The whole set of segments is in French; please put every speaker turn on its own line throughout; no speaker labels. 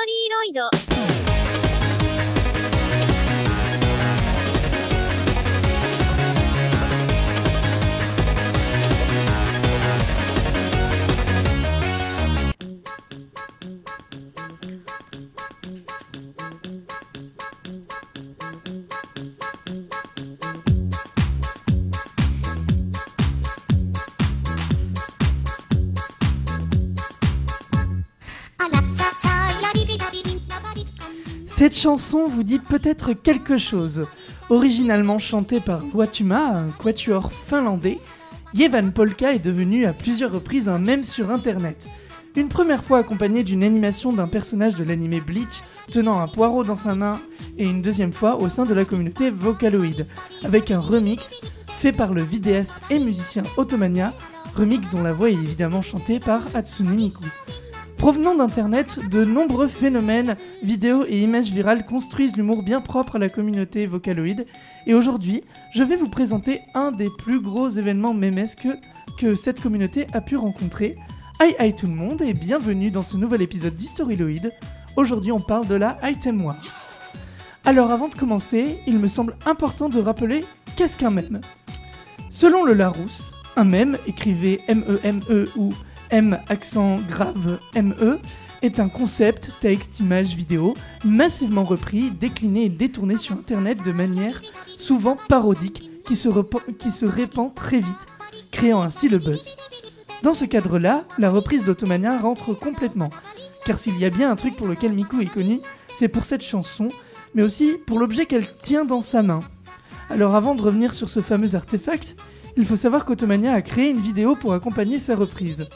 ストリーロイド。
Cette chanson vous dit peut-être quelque chose. Originalement chantée par Watuma, un quatuor finlandais, Yevan Polka est devenu à plusieurs reprises un mème sur internet. Une première fois accompagnée d'une animation d'un personnage de l'anime Bleach tenant un poireau dans sa main et une deuxième fois au sein de la communauté Vocaloid, avec un remix fait par le vidéaste et musicien Automania, remix dont la voix est évidemment chantée par Hatsune Miku. Provenant d'Internet, de nombreux phénomènes, vidéos et images virales construisent l'humour bien propre à la communauté Vocaloid. Et aujourd'hui, je vais vous présenter un des plus gros événements mémesques que cette communauté a pu rencontrer. Hi hi tout le monde et bienvenue dans ce nouvel épisode d'Historyloid. Aujourd'hui, on parle de la Item War. Alors avant de commencer, il me semble important de rappeler qu'est-ce qu'un mème? Selon le Larousse, un mème, écrivez M-E-M-E -E ou M accent grave ME est un concept, texte, image, vidéo, massivement repris, décliné et détourné sur Internet de manière souvent parodique qui se, qui se répand très vite, créant ainsi le buzz. Dans ce cadre-là, la reprise d'Automania rentre complètement, car s'il y a bien un truc pour lequel Miku est connu, c'est pour cette chanson, mais aussi pour l'objet qu'elle tient dans sa main. Alors avant de revenir sur ce fameux artefact, il faut savoir qu'Automania a créé une vidéo pour accompagner sa reprise.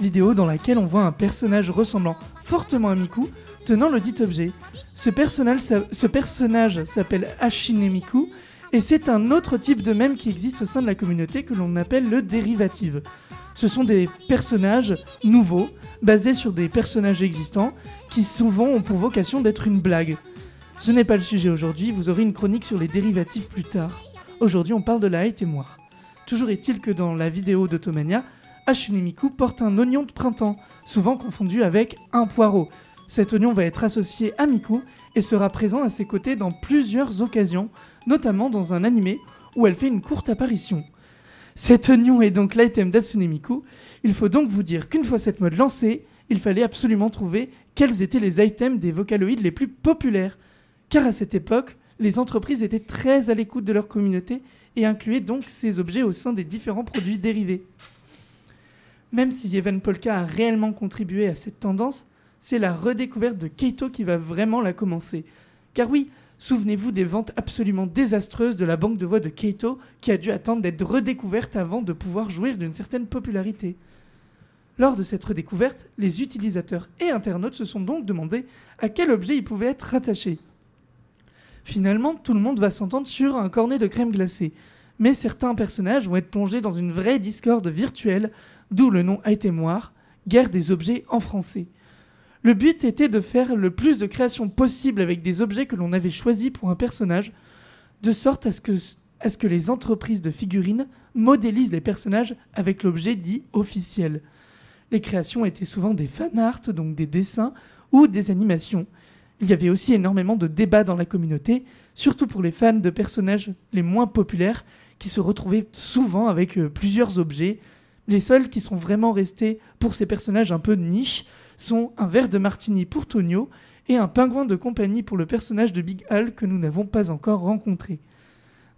Vidéo dans laquelle on voit un personnage ressemblant fortement à Miku tenant le dit objet. Ce personnage, s'appelle Ashine Miku et c'est un autre type de mème qui existe au sein de la communauté que l'on appelle le dérivative. Ce sont des personnages nouveaux, basés sur des personnages existants, qui souvent ont pour vocation d'être une blague. Ce n'est pas le sujet aujourd'hui, vous aurez une chronique sur les dérivatifs plus tard. Aujourd'hui, on parle de la et moi. Toujours est-il que dans la vidéo d'Automania, Miku porte un oignon de printemps, souvent confondu avec un poireau. Cet oignon va être associé à Miku et sera présent à ses côtés dans plusieurs occasions, notamment dans un animé où elle fait une courte apparition. Cet oignon est donc l'item d'Atsune Miku. Il faut donc vous dire qu'une fois cette mode lancée, il fallait absolument trouver quels étaient les items des vocaloïdes les plus populaires. Car à cette époque, les entreprises étaient très à l'écoute de leur communauté et incluaient donc ces objets au sein des différents produits dérivés. Même si Yeven Polka a réellement contribué à cette tendance, c'est la redécouverte de Keito qui va vraiment la commencer. Car oui, souvenez-vous des ventes absolument désastreuses de la banque de voix de Keito qui a dû attendre d'être redécouverte avant de pouvoir jouir d'une certaine popularité. Lors de cette redécouverte, les utilisateurs et internautes se sont donc demandé à quel objet ils pouvaient être rattachés. Finalement, tout le monde va s'entendre sur un cornet de crème glacée. Mais certains personnages vont être plongés dans une vraie discorde virtuelle, d'où le nom Itémoire, guerre des objets en français. Le but était de faire le plus de créations possible avec des objets que l'on avait choisis pour un personnage, de sorte à ce, que, à ce que les entreprises de figurines modélisent les personnages avec l'objet dit officiel. Les créations étaient souvent des fan art, donc des dessins, ou des animations. Il y avait aussi énormément de débats dans la communauté, surtout pour les fans de personnages les moins populaires, qui se retrouvaient souvent avec euh, plusieurs objets. Les seuls qui sont vraiment restés pour ces personnages un peu de niche sont un verre de martini pour Tonio et un pingouin de compagnie pour le personnage de Big Al que nous n'avons pas encore rencontré.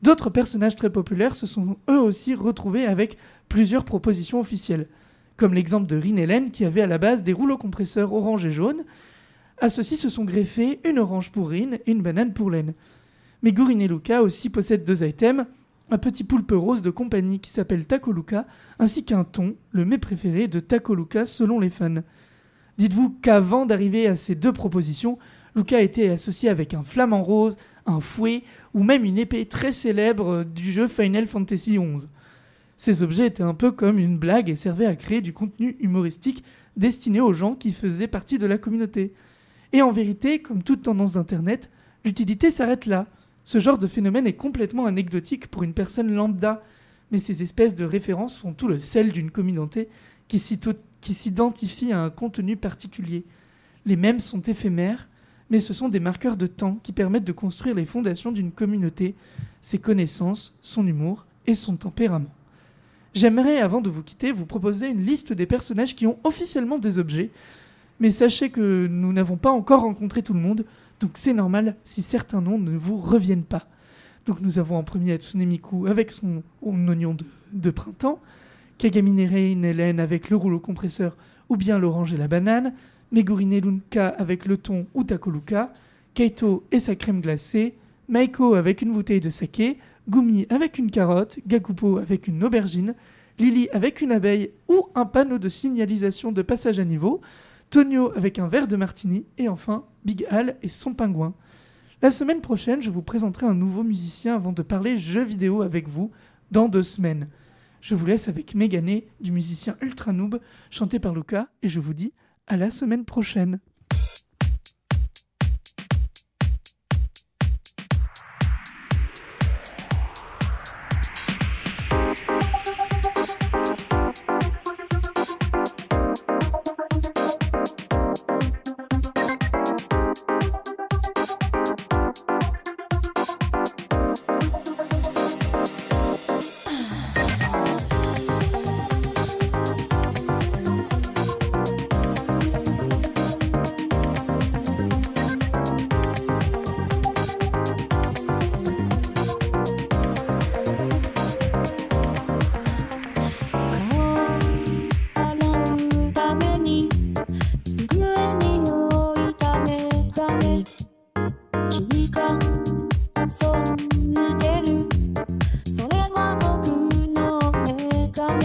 D'autres personnages très populaires se sont eux aussi retrouvés avec plusieurs propositions officielles, comme l'exemple de Rin Helen qui avait à la base des rouleaux compresseurs orange et jaune, à ceux-ci se sont greffés une orange pour Rin et une banane pour Laine. Mais Gurin et Luca aussi possèdent deux items, un petit poulpe rose de compagnie qui s'appelle Takoluka, ainsi qu'un thon, le mets préféré de Takoluka selon les fans. Dites-vous qu'avant d'arriver à ces deux propositions, Luca était associé avec un flamant rose, un fouet ou même une épée très célèbre du jeu Final Fantasy XI. Ces objets étaient un peu comme une blague et servaient à créer du contenu humoristique destiné aux gens qui faisaient partie de la communauté. Et en vérité, comme toute tendance d'Internet, l'utilité s'arrête là. Ce genre de phénomène est complètement anecdotique pour une personne lambda, mais ces espèces de références font tout le sel d'une communauté qui s'identifie à un contenu particulier. Les mèmes sont éphémères, mais ce sont des marqueurs de temps qui permettent de construire les fondations d'une communauté, ses connaissances, son humour et son tempérament. J'aimerais, avant de vous quitter, vous proposer une liste des personnages qui ont officiellement des objets, mais sachez que nous n'avons pas encore rencontré tout le monde, donc c'est normal si certains noms ne vous reviennent pas. Donc nous avons en premier Hatsune Miku avec son oignon de, printemps, Kagamine Rein Hélène avec le rouleau compresseur ou bien l'orange et la banane, Megurine Lunka avec le thon ou Takoluka, Kaito et sa crème glacée, Maiko avec une bouteille de saké, Gumi avec une carotte, Gakupo avec une aubergine, Lily avec une abeille ou un panneau de signalisation de passage à niveau, Tonio avec un verre de martini et enfin Big Al et son pingouin. La semaine prochaine, je vous présenterai un nouveau musicien avant de parler jeux vidéo avec vous dans deux semaines. Je vous laisse avec Mégané du musicien Ultra Noob chanté par Luca et je vous dis à la semaine prochaine.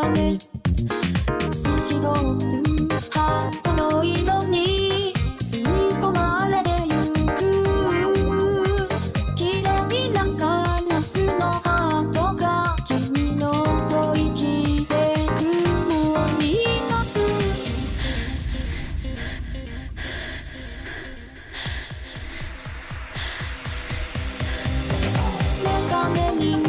がね。透きるの色に吸い込まれてゆく。綺麗なカラスのハートが君の音生きてく。もう見す。メガネに